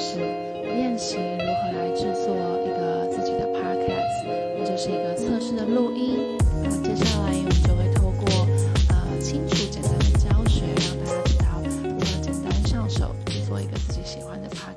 是练习如何来制作一个自己的 podcast，或者是一个测试的录音。那接下来我们就会通过呃清楚简单的教学，让大家知道如何简单上手去做一个自己喜欢的 pocket。